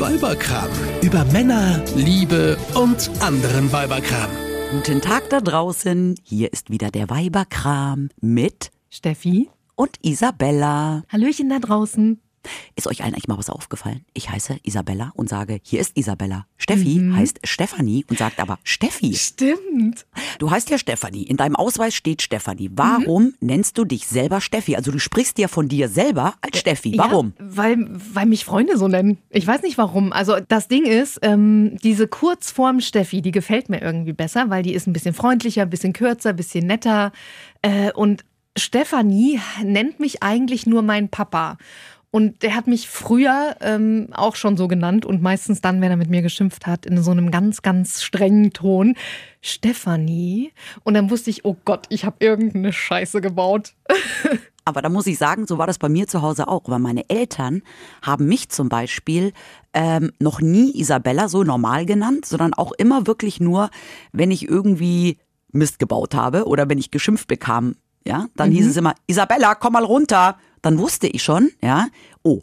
Weiberkram. Über Männer, Liebe und anderen Weiberkram. Guten Tag da draußen. Hier ist wieder der Weiberkram mit Steffi und Isabella. Hallöchen da draußen. Ist euch allen eigentlich mal was aufgefallen? Ich heiße Isabella und sage, hier ist Isabella. Steffi mhm. heißt Stefanie und sagt aber Steffi. Stimmt. Du heißt ja Stefanie. In deinem Ausweis steht Stefanie. Warum mhm. nennst du dich selber Steffi? Also du sprichst ja von dir selber als Steffi. Warum? Ja, weil, weil mich Freunde so nennen. Ich weiß nicht warum. Also das Ding ist, ähm, diese Kurzform Steffi, die gefällt mir irgendwie besser, weil die ist ein bisschen freundlicher, ein bisschen kürzer, ein bisschen netter. Äh, und Stefanie nennt mich eigentlich nur mein Papa. Und der hat mich früher ähm, auch schon so genannt und meistens dann, wenn er mit mir geschimpft hat, in so einem ganz, ganz strengen Ton, Stefanie. Und dann wusste ich, oh Gott, ich habe irgendeine Scheiße gebaut. Aber da muss ich sagen, so war das bei mir zu Hause auch. Weil meine Eltern haben mich zum Beispiel ähm, noch nie Isabella so normal genannt, sondern auch immer wirklich nur, wenn ich irgendwie Mist gebaut habe oder wenn ich geschimpft bekam. Ja, dann mhm. hieß es immer, Isabella, komm mal runter dann wusste ich schon, ja, oh.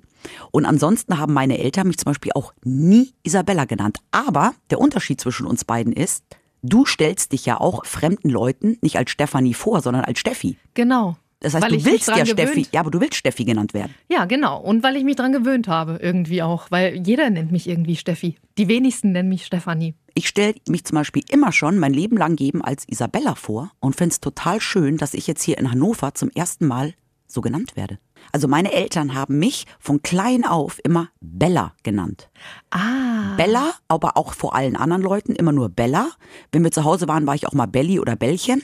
Und ansonsten haben meine Eltern mich zum Beispiel auch nie Isabella genannt. Aber der Unterschied zwischen uns beiden ist, du stellst dich ja auch fremden Leuten nicht als Stefanie vor, sondern als Steffi. Genau. Das heißt, weil du willst ja Steffi, gewöhnt. ja, aber du willst Steffi genannt werden. Ja, genau. Und weil ich mich dran gewöhnt habe, irgendwie auch. Weil jeder nennt mich irgendwie Steffi. Die wenigsten nennen mich Stefanie. Ich stelle mich zum Beispiel immer schon mein Leben lang geben als Isabella vor und finde es total schön, dass ich jetzt hier in Hannover zum ersten Mal so genannt werde. Also meine Eltern haben mich von klein auf immer Bella genannt. Ah. Bella, aber auch vor allen anderen Leuten immer nur Bella. Wenn wir zu Hause waren, war ich auch mal Belly oder Bällchen.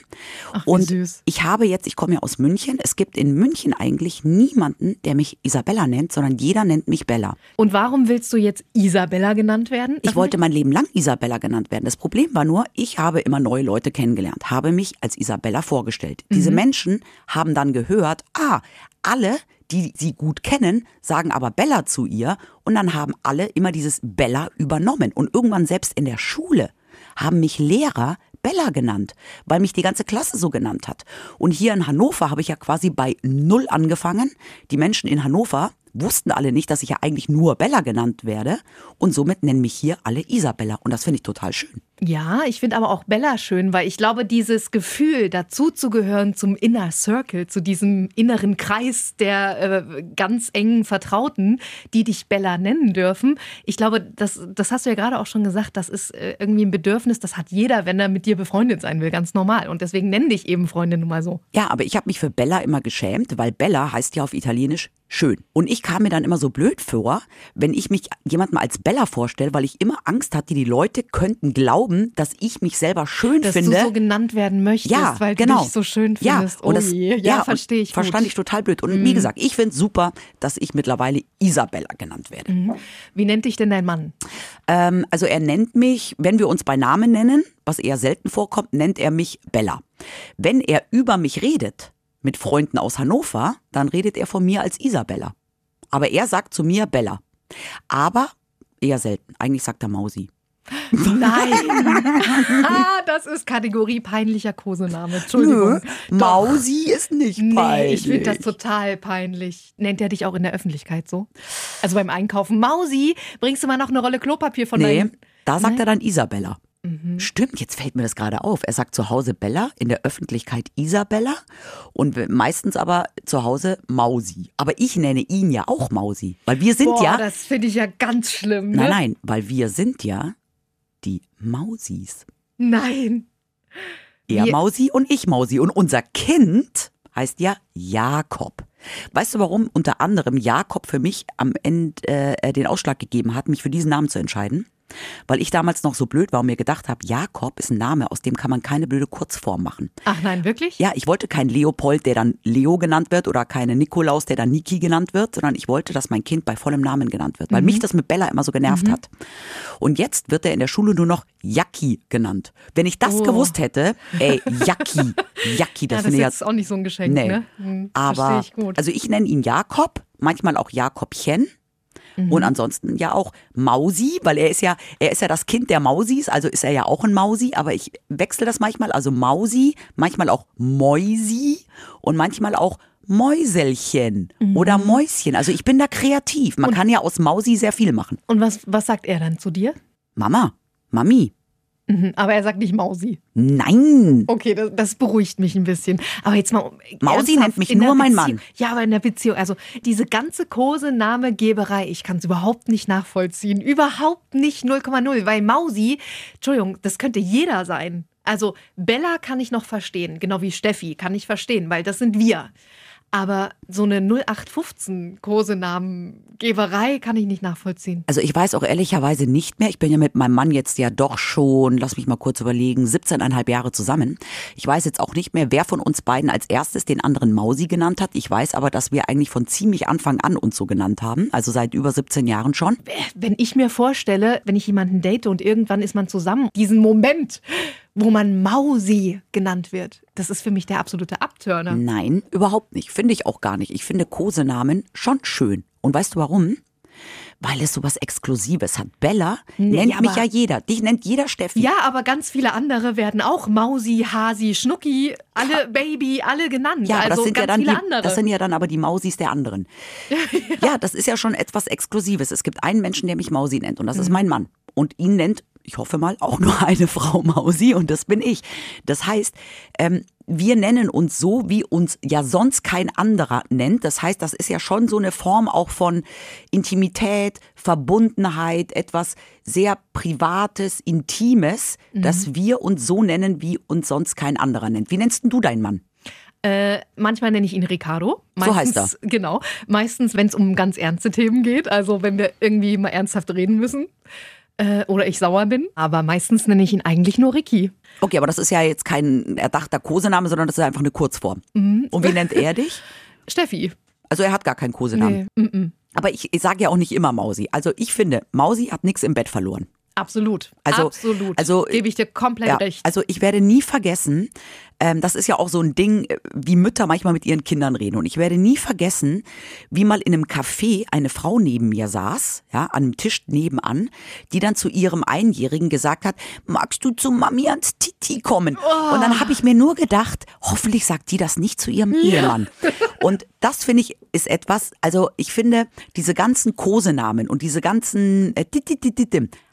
Ach, und süß. ich habe jetzt, ich komme ja aus München, es gibt in München eigentlich niemanden, der mich Isabella nennt, sondern jeder nennt mich Bella. Und warum willst du jetzt Isabella genannt werden? Ich wollte mein Leben lang Isabella genannt werden. Das Problem war nur, ich habe immer neue Leute kennengelernt, habe mich als Isabella vorgestellt. Mhm. Diese Menschen haben dann gehört, ah, alle die sie gut kennen, sagen aber Bella zu ihr und dann haben alle immer dieses Bella übernommen. Und irgendwann selbst in der Schule haben mich Lehrer Bella genannt, weil mich die ganze Klasse so genannt hat. Und hier in Hannover habe ich ja quasi bei Null angefangen. Die Menschen in Hannover wussten alle nicht, dass ich ja eigentlich nur Bella genannt werde. Und somit nennen mich hier alle Isabella. Und das finde ich total schön. Ja, ich finde aber auch Bella schön, weil ich glaube, dieses Gefühl, dazuzugehören zum Inner Circle, zu diesem inneren Kreis der äh, ganz engen Vertrauten, die dich Bella nennen dürfen, ich glaube, das, das hast du ja gerade auch schon gesagt, das ist äh, irgendwie ein Bedürfnis, das hat jeder, wenn er mit dir befreundet sein will, ganz normal. Und deswegen nenne dich eben Freunde nun mal so. Ja, aber ich habe mich für Bella immer geschämt, weil Bella heißt ja auf Italienisch schön. Und ich kam mir dann immer so blöd vor, wenn ich mich jemandem als Bella vorstelle, weil ich immer Angst hatte, die Leute könnten glauben, dass ich mich selber schön dass finde. Dass du so genannt werden möchtest, ja, weil genau. du dich so schön findest. Ja, und das, oh ja, ja verstehe ich. Verstand gut. ich total blöd. Und mhm. wie gesagt, ich finde es super, dass ich mittlerweile Isabella genannt werde. Mhm. Wie nennt dich denn dein Mann? Ähm, also er nennt mich, wenn wir uns bei Namen nennen, was eher selten vorkommt, nennt er mich Bella. Wenn er über mich redet, mit Freunden aus Hannover, dann redet er von mir als Isabella. Aber er sagt zu mir Bella. Aber eher selten. Eigentlich sagt er Mausi. Nein. ah, das ist Kategorie peinlicher Kosename. Entschuldigung. Nö, Mausi ist nicht peinlich. Nee, ich finde das total peinlich. Nennt er dich auch in der Öffentlichkeit so? Also beim Einkaufen. Mausi, bringst du mal noch eine Rolle Klopapier von nee, deinem... da sagt nee? er dann Isabella. Mhm. Stimmt, jetzt fällt mir das gerade auf. Er sagt zu Hause Bella, in der Öffentlichkeit Isabella und meistens aber zu Hause Mausi. Aber ich nenne ihn ja auch Mausi, weil wir sind Boah, ja. Das finde ich ja ganz schlimm. Ne? Nein, nein, weil wir sind ja die Mausis. Nein. Er Mausi und ich Mausi. Und unser Kind heißt ja Jakob. Weißt du, warum unter anderem Jakob für mich am Ende äh, den Ausschlag gegeben hat, mich für diesen Namen zu entscheiden? Weil ich damals noch so blöd war und mir gedacht habe, Jakob ist ein Name, aus dem kann man keine blöde Kurzform machen. Ach nein, wirklich? Ja, ich wollte keinen Leopold, der dann Leo genannt wird oder keine Nikolaus, der dann Niki genannt wird, sondern ich wollte, dass mein Kind bei vollem Namen genannt wird, weil mhm. mich das mit Bella immer so genervt mhm. hat. Und jetzt wird er in der Schule nur noch Jacki genannt. Wenn ich das oh. gewusst hätte, ey, Jacki, Jacki, das, ja, das ist jetzt auch nicht so ein Geschenk, nee. ne? Hm, Aber, ich gut. also ich nenne ihn Jakob, manchmal auch Jakobchen. Mhm. Und ansonsten ja auch Mausi, weil er ist ja, er ist ja das Kind der Mausis, also ist er ja auch ein Mausi, aber ich wechsle das manchmal, also Mausi, manchmal auch Mäusi und manchmal auch Mäuselchen oder Mäuschen. Also ich bin da kreativ. Man kann ja aus Mausi sehr viel machen. Und was, was sagt er dann zu dir? Mama, Mami. Mhm, Aber er sagt nicht Mausi. Nein. Okay, das, das beruhigt mich ein bisschen. Aber jetzt mal. Mausi nennt mich nur mein Mann. Ja, aber in der Beziehung, also diese ganze Kosenamegeberei, ich kann es überhaupt nicht nachvollziehen. Überhaupt nicht 0,0. Weil Mausi, Entschuldigung, das könnte jeder sein. Also Bella kann ich noch verstehen, genau wie Steffi kann ich verstehen, weil das sind wir. Aber so eine 0815 Kosenamengeberei kann ich nicht nachvollziehen. Also ich weiß auch ehrlicherweise nicht mehr. Ich bin ja mit meinem Mann jetzt ja doch schon, lass mich mal kurz überlegen, 17,5 Jahre zusammen. Ich weiß jetzt auch nicht mehr, wer von uns beiden als erstes den anderen Mausi genannt hat. Ich weiß aber, dass wir eigentlich von ziemlich Anfang an uns so genannt haben. Also seit über 17 Jahren schon. wenn ich mir vorstelle, wenn ich jemanden date und irgendwann ist man zusammen, diesen Moment, wo man Mausi genannt wird, das ist für mich der absolute Abturner. Nein, überhaupt nicht. Finde ich auch gar nicht. Ich finde Kosenamen schon schön. Und weißt du warum? Weil es sowas Exklusives hat. Bella Nee, nennt mich ja jeder. Dich nennt jeder Steffi. Ja, aber ganz viele andere werden auch Mausi, Hasi, Schnucki, alle Baby, alle genannt. Ja, also das sind ganz ja dann viele die, andere. das sind ja dann aber die Mausis der anderen. Ja, das ist ja schon etwas Exklusives. Es gibt einen Menschen, der mich Mausi nennt und das Mhm. ist mein Mann. Und ihn nennt, ich hoffe mal, auch nur eine Frau Mausi und das bin ich. Das heißt, ähm, wir nennen uns so, wie uns ja sonst kein anderer nennt. Das heißt, das ist ja schon so eine Form auch von Intimität, Verbundenheit, etwas sehr Privates, Intimes, Mhm. dass wir uns so nennen, wie uns sonst kein anderer nennt. Wie nennst du deinen Mann? Äh, manchmal nenne ich ihn Ricardo. So heißt Meistens- Genau. Meistens, wenn es um ganz ernste Themen geht, also wenn wir irgendwie mal ernsthaft reden müssen äh, oder ich sauer bin. Aber meistens nenne ich ihn eigentlich nur Ricky. Okay, aber das ist ja jetzt kein erdachter Kosename, sondern das ist einfach eine Kurzform. Mhm. Und wie nennt er dich? Steffi. Also er hat gar keinen Kosenamen. Nee. Aber ich, ich sage ja auch nicht immer Mausi. Also ich finde, Mausi hat nichts im Bett verloren. Absolut. Also- Absolut. also- Gebe ich dir komplett Ja, recht. also ich werde nie vergessen, ähm, das ist ja auch so ein Ding, äh, wie Mütter manchmal mit ihren Kindern reden. Und ich werde nie vergessen, wie mal in einem Café eine Frau neben mir saß, ja, an einem Tisch nebenan, die dann zu ihrem Einjährigen gesagt hat, magst du zu Mami ans Titi kommen? Und dann habe ich mir nur gedacht, hoffentlich sagt die das nicht zu ihrem Ehemann. Und das finde ich ist etwas, also ich finde, diese ganzen Kosenamen und diese ganzen äh,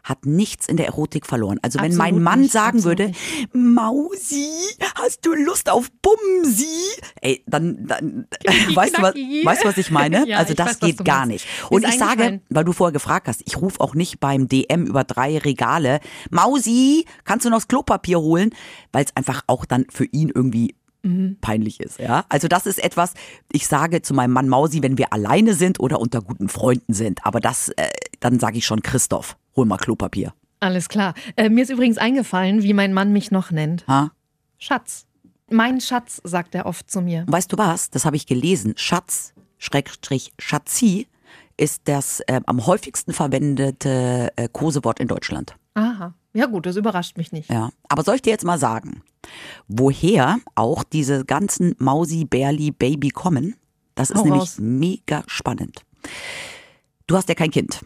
hat nichts in der Erotik verloren. Also wenn mein Absolut Mann nicht, sagen würde, nicht. Mausi, hast du Lust auf Bumsi? Ey, dann, dann weißt, du was, weißt du, was ich meine? Ja, also das weiß, geht gar meinst. nicht. Und ist ich sage, eingefallen- weil du vorher gefragt hast, ich rufe auch nicht beim DM über drei Regale, Mausi, kannst du noch das Klopapier holen? Weil es einfach auch dann für ihn irgendwie Mhm. peinlich ist, ja. Also das ist etwas, ich sage zu meinem Mann Mausi, wenn wir alleine sind oder unter guten Freunden sind. Aber das, äh, dann sage ich schon, Christoph, hol mal Klopapier. Alles klar. Äh, mir ist übrigens eingefallen, wie mein Mann mich noch nennt. Ha? Schatz. Mein Schatz, sagt er oft zu mir. Weißt du was? Das habe ich gelesen. Schatz, Schrägstrich, Schatzi ist das äh, am häufigsten verwendete äh, Kosewort in Deutschland. Aha. Ja gut, das überrascht mich nicht. Ja. Aber soll ich dir jetzt mal sagen, woher auch diese ganzen Mausi, Bärli, Baby kommen? Das ist Hau nämlich raus. mega spannend. Du hast ja kein Kind.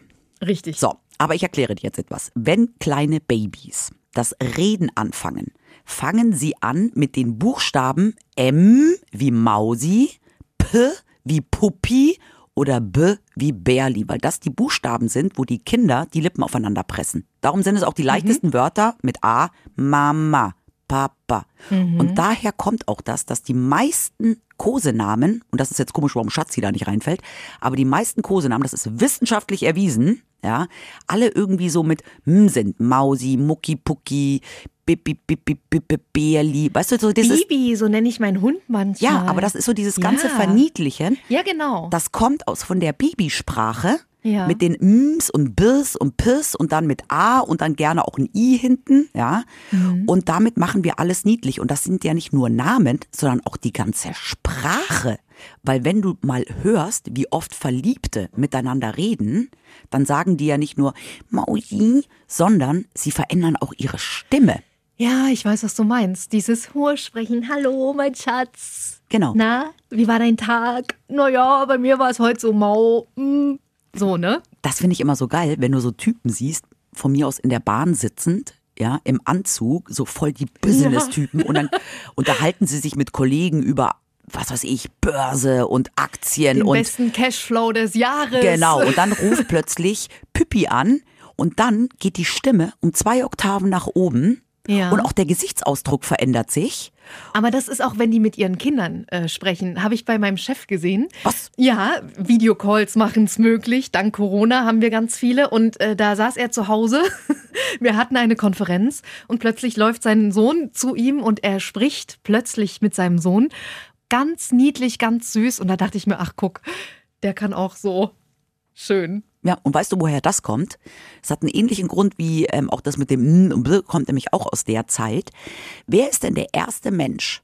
Richtig. So, aber ich erkläre dir jetzt etwas. Wenn kleine Babys das Reden anfangen, fangen sie an mit den Buchstaben M wie Mausi, P wie Puppi oder B wie Bärli, weil das die Buchstaben sind, wo die Kinder die Lippen aufeinander pressen. Darum sind es auch die leichtesten Wörter mit A, Mama, Papa. Und daher kommt auch das, dass die meisten Kosenamen, und das ist jetzt komisch, warum Schatzi da nicht reinfällt, aber die meisten Kosenamen, das ist wissenschaftlich erwiesen, ja, alle irgendwie so mit M sind. Mausi, Mucki, Pucki, Bibi, Bibi, Bibi, Bärli. Weißt du, so dieses. Bibi, so nenne ich meinen Hund manchmal. Ja, aber das ist so dieses ganze Ja. Verniedlichen. Ja, genau. Das kommt aus von der Babysprache Ja. mit den Ms und Birs und Piss und dann mit A und dann gerne auch ein I hinten, ja. Mhm. Und damit machen wir alles niedlich. Und das sind ja nicht nur Namen, sondern auch die ganze Sprache. Weil wenn du mal hörst, wie oft Verliebte miteinander reden, dann sagen die ja nicht nur Mausi, sondern sie verändern auch ihre Stimme. Ja, ich weiß, was du meinst. Dieses hohe Sprechen. Hallo, mein Schatz. Genau. Na, wie war dein Tag? Naja, bei mir war es heute so mau. Hm. So, ne? Das finde ich immer so geil, wenn du so Typen siehst, von mir aus in der Bahn sitzend, ja, im Anzug, so voll die Business-Typen und dann unterhalten sie sich mit Kollegen über was weiß ich, Börse und Aktien Den und besten Cashflow des Jahres. genau. Und dann ruft plötzlich Püppi an und dann geht die Stimme um zwei Oktaven nach oben Ja. und auch der Gesichtsausdruck verändert sich. Aber das ist auch, wenn die mit ihren Kindern äh, sprechen. Habe ich bei meinem Chef gesehen. Was? Ja, Videocalls machen es möglich. Dank Corona haben wir ganz viele. Und äh, da saß er zu Hause. Wir hatten eine Konferenz und plötzlich läuft sein Sohn zu ihm und er spricht plötzlich mit seinem Sohn. Ganz niedlich, ganz süß. Und da dachte ich mir, ach guck, der kann auch so schön. Ja, und weißt du, woher das kommt? Es hat einen ähnlichen Grund wie ähm, auch das mit dem N und Bl kommt nämlich auch aus der Zeit. Wer ist denn der erste Mensch,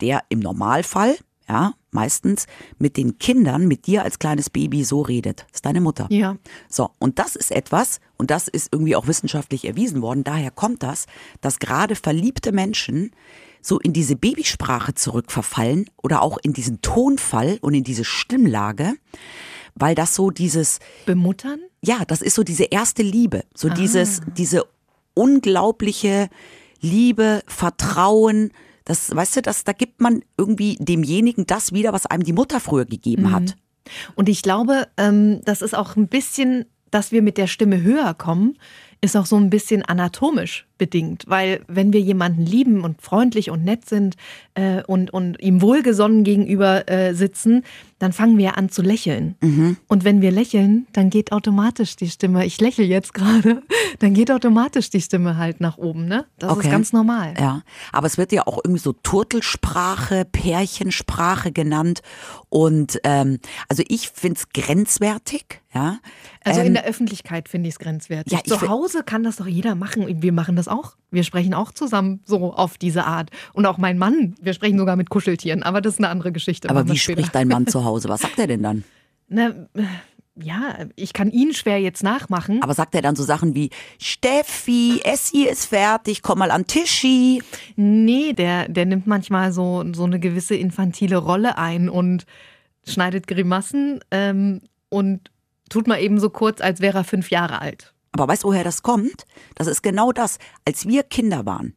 der im Normalfall, ja, meistens mit den Kindern, mit dir als kleines Baby so redet? Das ist deine Mutter. Ja. So, und das ist etwas, und das ist irgendwie auch wissenschaftlich erwiesen worden, daher kommt das, dass gerade verliebte Menschen so in diese Babysprache zurückverfallen oder auch in diesen Tonfall und in diese Stimmlage, weil das so dieses, Bemuttern? ja, das ist so diese erste Liebe, so dieses, diese unglaubliche Liebe, Vertrauen, das, weißt du, das, da gibt man irgendwie demjenigen das wieder, was einem die Mutter früher gegeben hat. Und ich glaube, ähm, das ist auch ein bisschen, dass wir mit der Stimme höher kommen, ist auch so ein bisschen anatomisch bedingt. Weil wenn wir jemanden lieben und freundlich und nett sind äh, und, und ihm wohlgesonnen gegenüber äh, sitzen, dann fangen wir an zu lächeln. Und wenn wir lächeln, dann geht automatisch die Stimme, ich lächle jetzt gerade, dann geht automatisch die Stimme halt nach oben. Ne? Das Okay. ist ganz normal. Ja, aber es wird ja auch irgendwie so Turtelsprache, Pärchensprache genannt. Und ähm, also ich find's grenzwertig, ja. Also ähm, in der Öffentlichkeit finde ich es grenzwertig. Ja, Zu fi- Hause kann das doch jeder machen. Wir machen das auch. Wir sprechen auch zusammen so auf diese Art. Und auch mein Mann, wir sprechen sogar mit Kuscheltieren, aber das ist eine andere Geschichte. aber wie später. spricht dein Mann zu Hause? Was sagt er denn dann? Na, ja, ich kann ihn schwer jetzt nachmachen. Aber sagt er dann so Sachen wie Steffi, Essi ist fertig, komm mal an Tischi. Nee, der, der nimmt manchmal so, so eine gewisse infantile Rolle ein und schneidet Grimassen ähm, und tut mal eben so kurz, als wäre er fünf Jahre alt. Aber weißt du, woher das kommt? Das ist genau das. Als wir Kinder waren,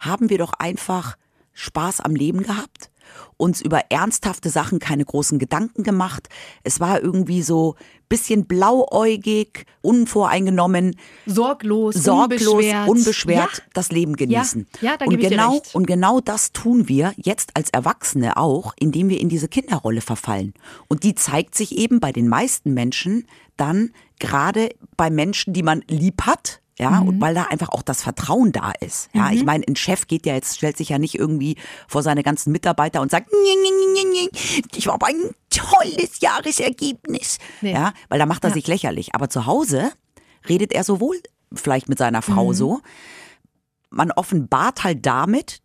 haben wir doch einfach Spaß am Leben gehabt, uns über ernsthafte Sachen keine großen Gedanken gemacht. Es war irgendwie so bisschen blauäugig, unvoreingenommen, Sorglos, sorglos, unbeschwert. unbeschwert Ja. das Leben genießen. ja, da und genau und genau das tun wir jetzt als Erwachsene auch, indem wir in diese Kinderrolle verfallen. Und die zeigt sich eben bei den meisten Menschen dann gerade bei Menschen, die man lieb hat. Ja, Mhm. und weil da einfach auch das Vertrauen da ist. Ja, ich meine, ein Chef geht ja jetzt, stellt sich ja nicht irgendwie vor seine ganzen Mitarbeiter und sagt, "Nee, nee, nee, nee, nee, ich habe ein tolles Jahresergebnis. Nee. Ja, weil da macht er Ja. sich lächerlich. Aber zu Hause redet er sowohl vielleicht mit seiner Mhm. Frau so, man offenbart halt damit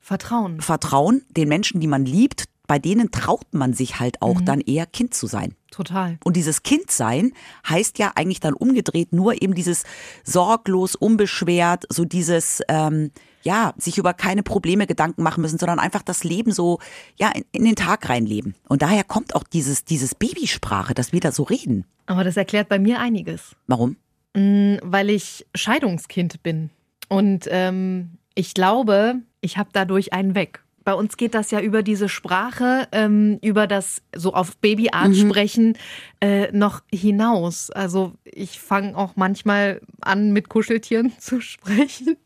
Vertrauen. Vertrauen den Menschen, die man liebt, bei denen traut man sich halt auch Mhm. dann eher Kind zu sein. Total. Und dieses Kindsein heißt ja eigentlich dann umgedreht nur eben dieses sorglos, unbeschwert, so dieses, ähm, ja, sich über keine Probleme Gedanken machen müssen, sondern einfach das Leben so, ja, in, in den Tag reinleben. Und daher kommt auch dieses, dieses Babysprache, dass wir da so reden. Aber das erklärt bei mir einiges. Warum? Mm, Weil ich Scheidungskind bin. Und ähm, ich glaube, ich habe dadurch einen weg. Bei uns geht das ja über diese Sprache, ähm, über das so auf Babyart sprechen, äh, noch hinaus. Also ich fange auch manchmal an, mit Kuscheltieren zu sprechen.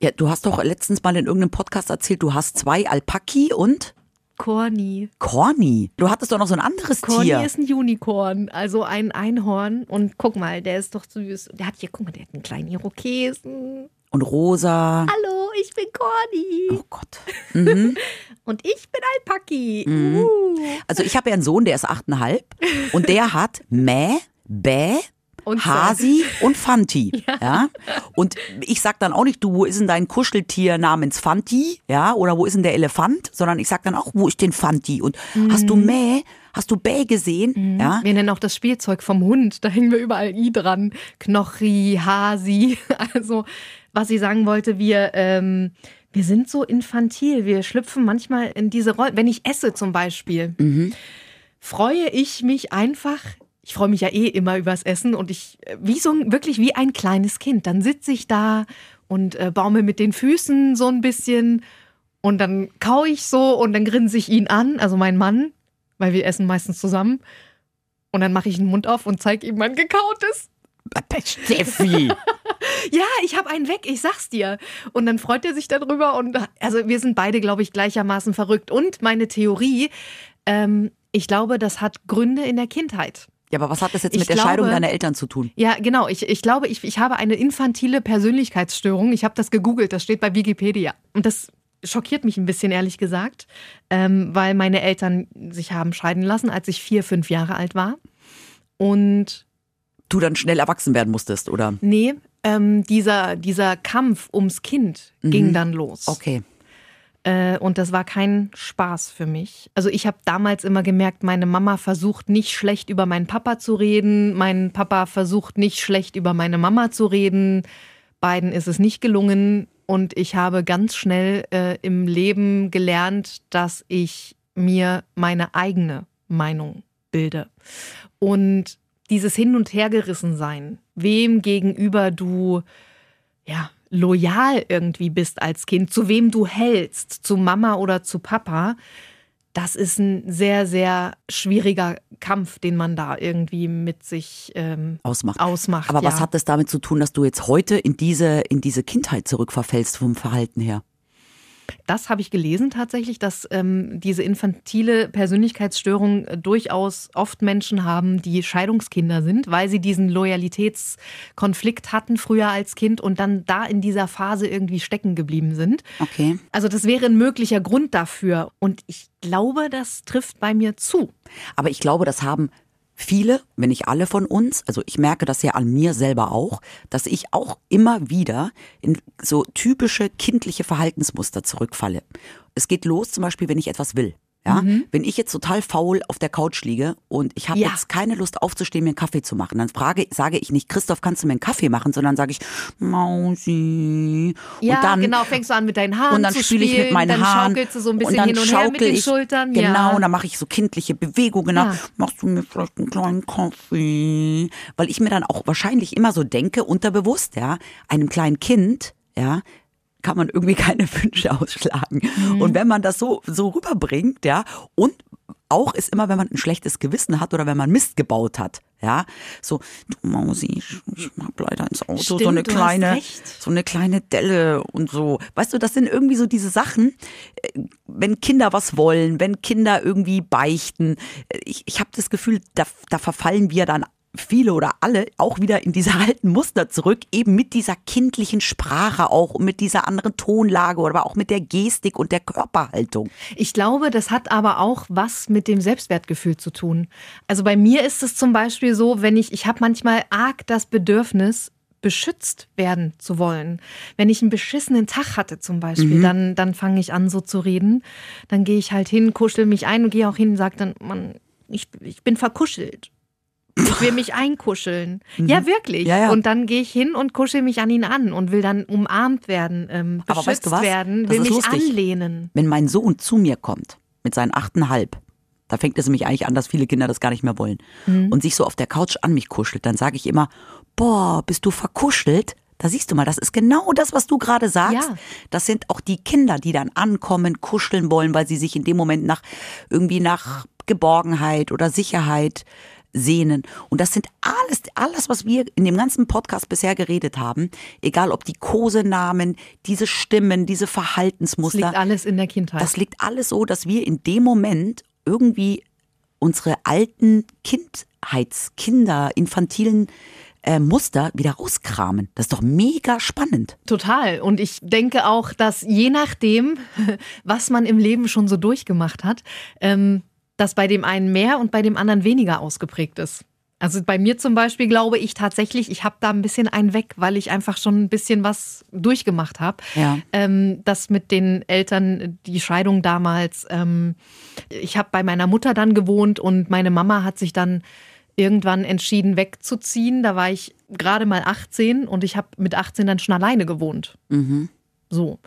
Ja, du hast doch letztens mal in irgendeinem Podcast erzählt, du hast zwei Alpaki und Corny. Corny. Du hattest doch noch so ein anderes Corny Tier. ist ein Unicorn, also ein Einhorn. Und guck mal, der ist doch süß. Der hat hier, guck mal, der hat einen kleinen Irokesen. Und rosa. Hallo, ich bin Corny. Oh Gott. Mhm. Und ich bin Alpaki. Mhm. Uh. Also ich habe ja einen Sohn, der ist achteinhalb und der hat Mäh, Bäh, Und Hasi und Fanti. Ja. Und ich sag dann auch nicht, du, wo ist denn dein Kuscheltier namens Fanti? Ja, oder wo ist denn der Elefant? Sondern ich sag dann auch, wo ist denn Fanti? Und hast du Mäh? Hast du Bäh gesehen? Ja. Wir nennen auch das Spielzeug vom Hund. Da hängen wir überall I dran. Knochi, Hasi. Also, was ich sagen wollte, wir, ähm, wir sind so infantil. Wir schlüpfen manchmal in diese Rolle. Wenn ich esse zum Beispiel, freue ich mich einfach. Ich freue mich ja eh immer übers Essen und ich, äh, wie so ein, wirklich wie ein kleines Kind. Dann sitze ich da und äh, baume mit den Füßen so ein bisschen Und dann kau ich so und dann grinse ich ihn an, also meinen Mann, weil wir essen meistens zusammen. Und dann mache ich den Mund auf und zeige ihm mein gekautes. Steffi! Ja, ich habe einen weg, ich sag's dir. Und dann freut er sich darüber und also wir sind beide, glaube ich, gleichermaßen verrückt. Und meine Theorie, ähm, ich glaube, das hat Gründe in der Kindheit. Ja, aber was hat das jetzt Ich mit der glaube- Scheidung deiner Eltern zu tun? Ja, genau. Ich, ich glaube, ich, ich habe eine infantile Persönlichkeitsstörung. Ich habe das gegoogelt, das steht bei Wikipedia. Und das schockiert mich ein bisschen, ehrlich gesagt, ähm, weil meine Eltern sich haben scheiden lassen, als ich vier, fünf Jahre alt war. Und Du dann schnell erwachsen werden musstest, oder? nee, ähm, dieser, dieser Kampf ums Kind ging dann los. Okay. Äh, und das war kein Spaß für mich. Also ich habe damals immer gemerkt, meine Mama versucht nicht schlecht über meinen Papa zu reden, mein Papa versucht nicht schlecht über meine Mama zu reden. Beiden ist es nicht gelungen und ich habe ganz schnell äh, im Leben gelernt, dass ich mir meine eigene Meinung bilde. Und dieses Hin- und Hergerissen sein, wem gegenüber du ja, loyal irgendwie bist als Kind, zu wem du hältst, zu Mama oder zu Papa, das ist ein sehr, sehr schwieriger Kampf, den man da irgendwie mit sich ähm, Ausmacht. ausmacht. Aber ja. was hat das damit zu tun, dass du jetzt heute in diese, in diese Kindheit zurückverfällst vom Verhalten her? Das habe ich gelesen tatsächlich, dass ähm, diese infantile Persönlichkeitsstörung äh, durchaus oft Menschen haben, die Scheidungskinder sind, weil sie diesen Loyalitätskonflikt hatten früher als Kind und dann da in dieser Phase irgendwie stecken geblieben sind. Okay. Also das wäre ein möglicher Grund dafür. Und ich glaube, das trifft bei mir zu. Aber ich glaube, das haben viele, wenn nicht alle von uns, also ich merke das ja an mir selber auch, dass ich auch immer wieder in so typische kindliche Verhaltensmuster zurückfalle. Es geht los zum Beispiel, wenn ich etwas will. Ja, wenn ich jetzt total faul auf der Couch liege und ich habe Ja. jetzt keine Lust aufzustehen, mir einen Kaffee zu machen, dann frage, sage ich nicht, Christoph, kannst du mir einen Kaffee machen, sondern sage ich, Mausi. Ja, und dann, genau, fängst du an mit deinen Haaren und dann spiele ich mit meinen dann Haaren schaukelst du so ein bisschen und dann hin und her mit den ich, Schultern. Genau, ja. und dann mache ich so kindliche Bewegungen. Nach, Ja. Machst du mir vielleicht einen kleinen Kaffee? Weil ich mir dann auch wahrscheinlich immer so denke, unterbewusst, ja, einem kleinen Kind, ja, kann man irgendwie keine Wünsche ausschlagen. Mhm. Und wenn man das so, so rüberbringt, ja, und auch ist immer, wenn man ein schlechtes Gewissen hat oder wenn man Mist gebaut hat, ja, so, du Mausi, ich, ich hab leider ins Auto so Stimmt, eine du hast kleine, so eine kleine Delle und so. Weißt du, das sind irgendwie so diese Sachen, äh, wenn Kinder was wollen, wenn Kinder irgendwie beichten. äh, Ich, ich habe das Gefühl, da, da verfallen wir dann viele oder alle auch wieder in diese alten Muster zurück, eben mit dieser kindlichen Sprache auch und mit dieser anderen Tonlage oder aber auch mit der Gestik und der Körperhaltung. Ich glaube, das hat aber auch was mit dem Selbstwertgefühl zu tun. Also bei mir ist es zum Beispiel so, wenn ich, ich habe manchmal arg das Bedürfnis, beschützt werden zu wollen. Wenn ich einen beschissenen Tag hatte zum Beispiel, dann, dann fange ich an so zu reden. Dann gehe ich halt hin, kuschel mich ein und gehe auch hin und sage dann, Mann, ich, ich bin verkuschelt. Ich will mich einkuscheln. Ja, wirklich. Mhm. Ja, ja. Und dann gehe ich hin und kuschel mich an ihn an und will dann umarmt werden, ähm, beschützt Aber weißt du was? werden, will mich lustig. anlehnen. Wenn mein Sohn zu mir kommt mit seinen achteinhalb, da fängt es nämlich eigentlich an, dass viele Kinder das gar nicht mehr wollen und sich so auf der Couch an mich kuschelt, dann sage ich immer, boah, bist du verkuschelt? Da siehst du mal, das ist genau das, was du gerade sagst. Ja. Das sind auch die Kinder, die dann ankommen, kuscheln wollen, weil sie sich in dem Moment nach irgendwie nach Geborgenheit oder Sicherheit sehnen. Und das sind alles, alles, was wir in dem ganzen Podcast bisher geredet haben, egal ob die Kosenamen, diese Stimmen, diese Das Verhaltensmuster. liegt alles in der Kindheit. Das liegt alles so, dass wir in dem Moment irgendwie unsere alten Kindheits-, Kinder-, infantilen äh, Muster wieder rauskramen. Das ist doch mega spannend. Total. Und ich denke auch, dass je nachdem, was man im Leben schon so durchgemacht hat, ähm, dass bei dem einen mehr und bei dem anderen weniger ausgeprägt ist. Also bei mir zum Beispiel glaube ich tatsächlich, ich habe da ein bisschen einen weg, weil ich einfach schon ein bisschen was durchgemacht habe. Ja. Ähm, das mit den Eltern, die Scheidung damals. Ähm, ich habe bei meiner Mutter dann gewohnt und meine Mama hat sich dann irgendwann entschieden wegzuziehen. Da war ich gerade mal 18 und ich habe mit 18 dann schon alleine gewohnt. So.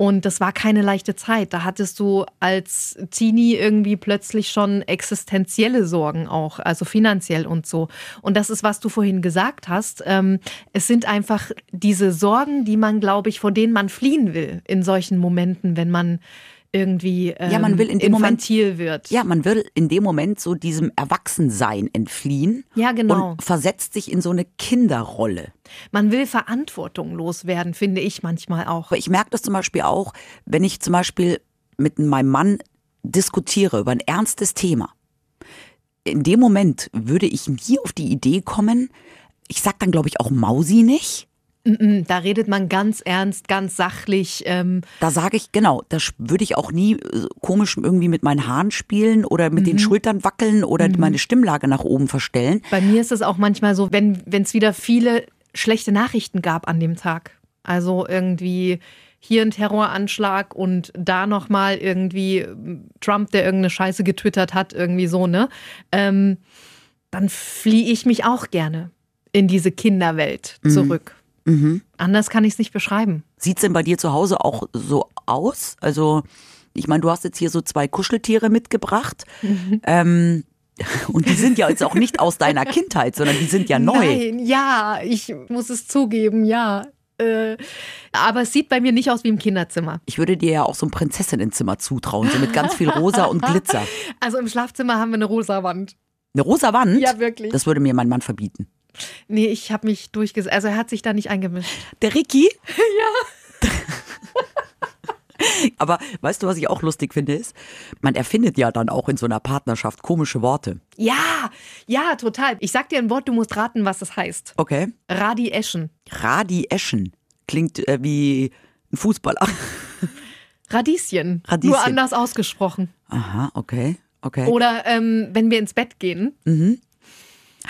Und das war keine leichte Zeit. Da hattest du als Teenie irgendwie plötzlich schon existenzielle Sorgen auch, also finanziell und so. Und das ist, was du vorhin gesagt hast. Ähm, es sind einfach diese Sorgen, die man, glaube ich, vor denen man fliehen will in solchen Momenten, wenn man irgendwie ähm, Ja, man will in dem infantil Moment- wird. Ja, man will in dem Moment so diesem Erwachsensein entfliehen. Ja, genau. Und versetzt sich in so eine Kinderrolle. Man will Verantwortung loswerden, finde ich manchmal auch. Aber ich merke das zum Beispiel auch, wenn ich zum Beispiel mit meinem Mann diskutiere über ein ernstes Thema. In dem Moment würde ich nie auf die Idee kommen, ich sag dann glaube ich auch Mausi nicht. Da redet man ganz ernst, ganz sachlich. Ähm, Da sage ich, genau, da würde ich auch nie äh, komisch irgendwie mit meinen Haaren spielen oder mit den Schultern wackeln oder meine Stimmlage nach oben verstellen. Bei mir ist es auch manchmal so, wenn es wieder viele schlechte Nachrichten gab an dem Tag. Also irgendwie hier ein Terroranschlag und da nochmal irgendwie ähm, Trump, der irgendeine Scheiße getwittert hat, irgendwie so, ne? Ähm, dann fliehe ich mich auch gerne in diese Kinderwelt zurück. Anders kann ich es nicht beschreiben. Sieht's denn bei dir zu Hause auch so aus? Also, ich meine, du hast jetzt hier so zwei Kuscheltiere mitgebracht. Ähm, und die sind ja jetzt auch nicht aus deiner Kindheit, sondern die sind ja neu. Nein, ja, ich muss es zugeben, ja. Äh, aber es sieht bei mir nicht aus wie im Kinderzimmer. Ich würde dir ja auch so ein Prinzessinnenzimmer zutrauen, so mit ganz viel Rosa und Glitzer. Also im Schlafzimmer haben wir eine rosa Wand. Eine rosa Wand? Ja, wirklich. Das würde mir mein Mann verbieten. Nee, ich habe mich durchgesetzt. Also er hat sich da nicht eingemischt. Der Ricky? Ja. Aber weißt du, was ich auch lustig finde, ist, man erfindet ja dann auch in so einer Partnerschaft komische Worte. Ja, ja, total. Ich sag dir ein Wort, du musst raten, was es heißt. Okay. Radi Eschen. Radi Eschen. Klingt äh, wie ein Fußballer. Radieschen. Radieschen. Nur anders ausgesprochen. Aha, okay. Okay. Oder ähm, wenn wir ins Bett gehen.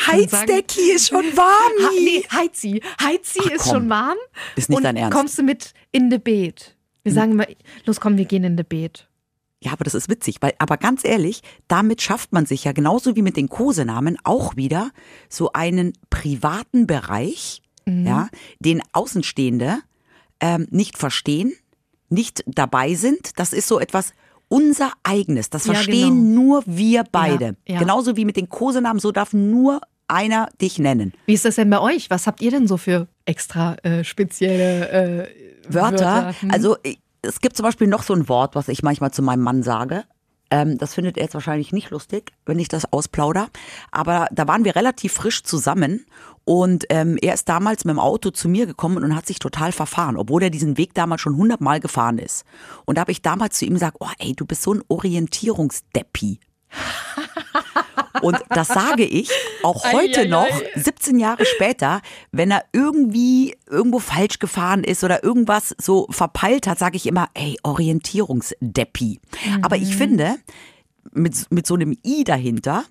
Heizdecki ist schon warm. Ha, nee, Heizi. Heizi Ach, ist komm. schon warm. Ist nicht und dein Ernst. kommst du mit in de Beet. Wir sagen immer, los komm, wir gehen in de Beet. Ja, aber das ist witzig, weil, aber ganz ehrlich, damit schafft man sich ja genauso wie mit den Kosenamen auch wieder so einen privaten Bereich, ja, den Außenstehende ähm, nicht verstehen, nicht dabei sind. Das ist so etwas unser eigenes. Das Ja, verstehen nur wir beide. Ja, ja. Genauso wie mit den Kosenamen, so darf nur einer dich nennen. Wie ist das denn bei euch? Was habt ihr denn so für extra äh, spezielle äh, Wörter. Wörter? Hm? Also es gibt zum Beispiel noch so ein Wort, was ich manchmal zu meinem Mann sage. Ähm, das findet er jetzt wahrscheinlich nicht lustig, wenn ich das ausplauder. Aber da waren wir relativ frisch zusammen und ähm, er ist damals mit dem Auto zu mir gekommen und hat sich total verfahren, obwohl er diesen Weg damals schon hundertmal gefahren ist. Und da habe ich damals zu ihm gesagt, oh ey, du bist so ein Orientierungsdeppi. Und das sage ich auch heute noch, ei. 17 Jahre später, wenn er irgendwie irgendwo falsch gefahren ist oder irgendwas so verpeilt hat, sage ich immer, ey, Orientierungsdeppi. Aber Mhm. ich finde, mit, mit so einem I dahinter,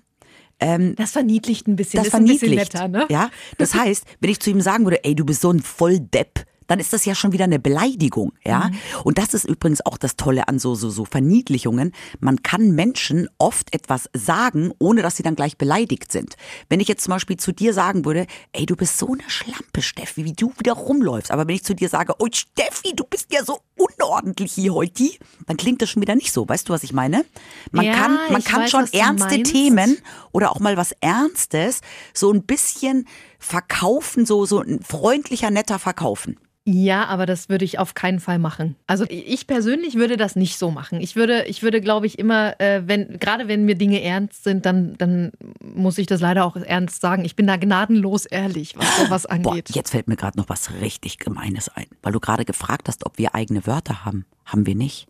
Das verniedlicht ein bisschen. das ist ein bisschen verniedlicht. netter, ne? Ja, das heißt, wenn ich zu ihm sagen würde, ey, du bist so ein Volldepp, dann ist das ja schon wieder eine Beleidigung, ja. Mhm. Und das ist übrigens auch das Tolle an so, so, so Verniedlichungen. Man kann Menschen oft etwas sagen, ohne dass sie dann gleich beleidigt sind. Wenn ich jetzt zum Beispiel zu dir sagen würde, ey, du bist so eine Schlampe, Steffi, wie du wieder rumläufst. Aber wenn ich zu dir sage, oh, Steffi, du bist ja so unordentlich hier heute, dann klingt das schon wieder nicht so. Weißt du, was ich meine? Man Ja, kann, man kann weiß, schon ernste. Themen oder auch mal was Ernstes so ein bisschen verkaufen, so, so ein freundlicher, netter verkaufen. Ja, aber das würde ich auf keinen Fall machen. Also ich persönlich würde das nicht so machen. Ich würde, ich würde, glaube ich, immer, äh, wenn, gerade wenn mir Dinge ernst sind, dann, dann muss ich das leider auch ernst sagen. Ich bin da gnadenlos ehrlich, was sowas Boah, angeht. jetzt fällt mir gerade noch was richtig Gemeines ein, weil du gerade gefragt hast, ob wir eigene Wörter haben. Haben wir nicht.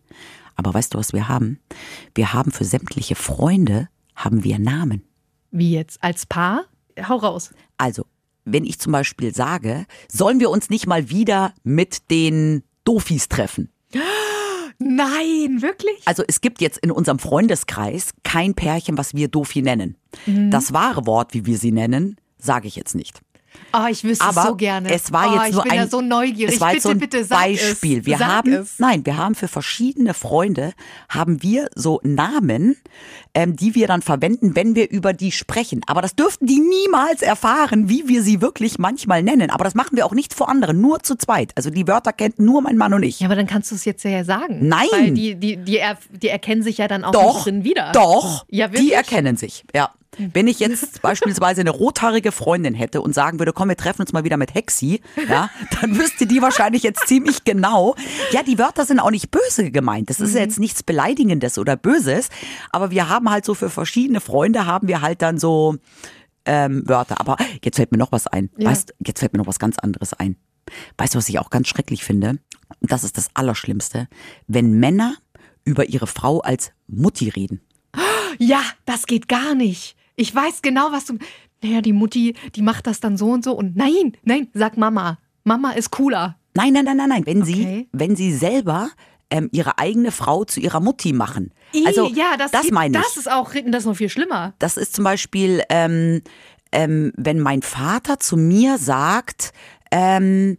Aber weißt du, was wir haben? Wir haben für sämtliche Freunde, haben wir Namen. Wie jetzt? Als Paar? Hau raus. Also, wenn ich zum Beispiel sage, sollen wir uns nicht mal wieder mit den Dofis treffen? Nein, wirklich? Also es gibt jetzt in unserem Freundeskreis kein Pärchen, was wir Dofi nennen. Das wahre Wort, wie wir sie nennen, sage ich jetzt nicht. Oh, ich wüsste Aber es so gerne. es war jetzt ich nur bin ein, ja so neugierig. Es war jetzt bitte, so ein bitte Beispiel. Es. Wir sag haben, es. nein, wir haben für verschiedene Freunde haben wir so Namen, ähm, die wir dann verwenden, wenn wir über die sprechen. Aber das dürften die niemals erfahren, wie wir sie wirklich manchmal nennen. Aber das machen wir auch nicht vor anderen, nur zu zweit. Also die Wörter kennt nur mein Mann und ich. Ja, aber dann kannst du es jetzt ja sagen. Nein. Weil die, die, die, er, die erkennen sich ja dann auch Doch, drin wieder. doch, Ja, wirklich? die erkennen sich, ja. Wenn ich jetzt beispielsweise eine rothaarige Freundin hätte und sagen würde, komm, wir treffen uns mal wieder mit Hexi, ja, dann wüsste die wahrscheinlich jetzt ziemlich genau. Ja, die Wörter sind auch nicht böse gemeint. Das ist ja jetzt nichts Beleidigendes oder Böses, aber wir haben halt so für verschiedene Freunde haben wir halt dann so ähm, Wörter. Aber jetzt fällt mir noch was ein. Ja. Weißt, jetzt fällt mir noch was ganz anderes ein. Weißt du, was ich auch ganz schrecklich finde? Und das ist das Allerschlimmste, wenn Männer über ihre Frau als Mutti reden. Ja, das geht gar nicht. Ich weiß genau, was du. Naja, die Mutti, die macht das dann so und so. Und nein, nein, sag Mama. Mama ist cooler. Nein, nein, nein, nein, nein. Wenn sie, Okay. wenn sie selber ähm, ihre eigene Frau zu ihrer Mutti machen. Ih, Also ja, das, das gibt- meine ich. Das ist auch, das ist noch viel schlimmer. Das ist zum Beispiel, ähm, ähm, wenn mein Vater zu mir sagt, ähm,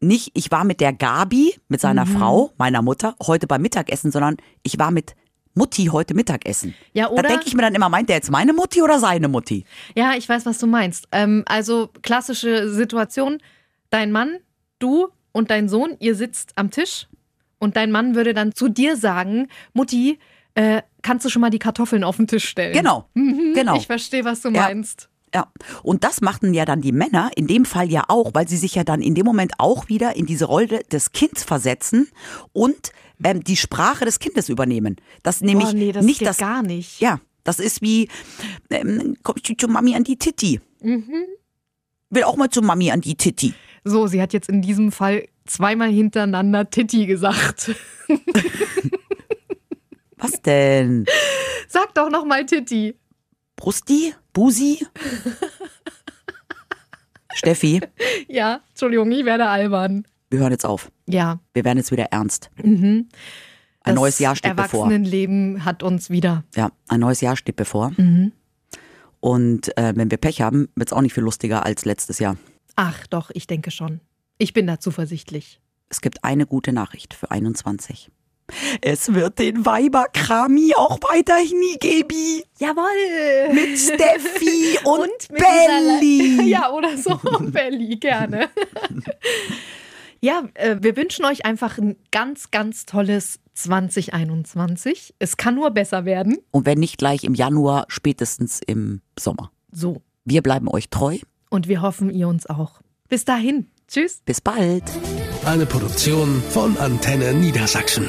nicht, ich war mit der Gabi, mit seiner Mhm. Frau, meiner Mutter, heute beim Mittagessen, sondern ich war mit Mutti heute Mittagessen. Ja, Da oder? denke ich mir dann immer, meint der jetzt meine Mutti oder seine Mutti? Ja, ich weiß, was du meinst. Ähm, also klassische Situation: Dein Mann, du und dein Sohn, ihr sitzt am Tisch und dein Mann würde dann zu dir sagen: Mutti, äh, kannst du schon mal die Kartoffeln auf den Tisch stellen? Genau, Mhm, genau. Ich verstehe, was du Ja. meinst. Ja, und das machten ja dann die Männer in dem Fall ja auch, weil sie sich ja dann in dem Moment auch wieder in diese Rolle des Kindes versetzen und ähm, die Sprache des Kindes übernehmen. Das nämlich oh, nee, das nicht das. gar nicht. Ja, das ist wie ähm, kommst du zu Mami an die Titi? Mhm. Will auch mal zu Mami an die Titi. So, sie hat jetzt in diesem Fall zweimal hintereinander Titti gesagt. Was denn? Sag doch noch mal Titti. Brusti? Busi? Steffi, Ja, Entschuldigung, ich werde albern. Wir hören jetzt auf. Ja. Wir werden jetzt wieder ernst. Mhm. Ein Das neues Jahr steht bevor. Erwachsenenleben hat uns wieder. Ja, ein neues Jahr steht bevor. Mhm. Und äh, wenn wir Pech haben, wird es auch nicht viel lustiger als letztes Jahr. Ach doch, ich denke schon. Ich bin da zuversichtlich. Es gibt eine gute Nachricht für 21. Es wird den Weiberkrami auch weiterhin geben. Jawohl! Mit Steffi und, mit dieser Belly. Le- Ja, oder so. Belly, gerne. Ja, äh, wir wünschen euch einfach ein ganz, ganz tolles 2021. Es kann nur besser werden. Und wenn nicht gleich im Januar, spätestens im Sommer. So. Wir bleiben euch treu. Und wir hoffen, ihr uns auch. Bis dahin. Tschüss. Bis bald. Eine Produktion von Antenne Niedersachsen.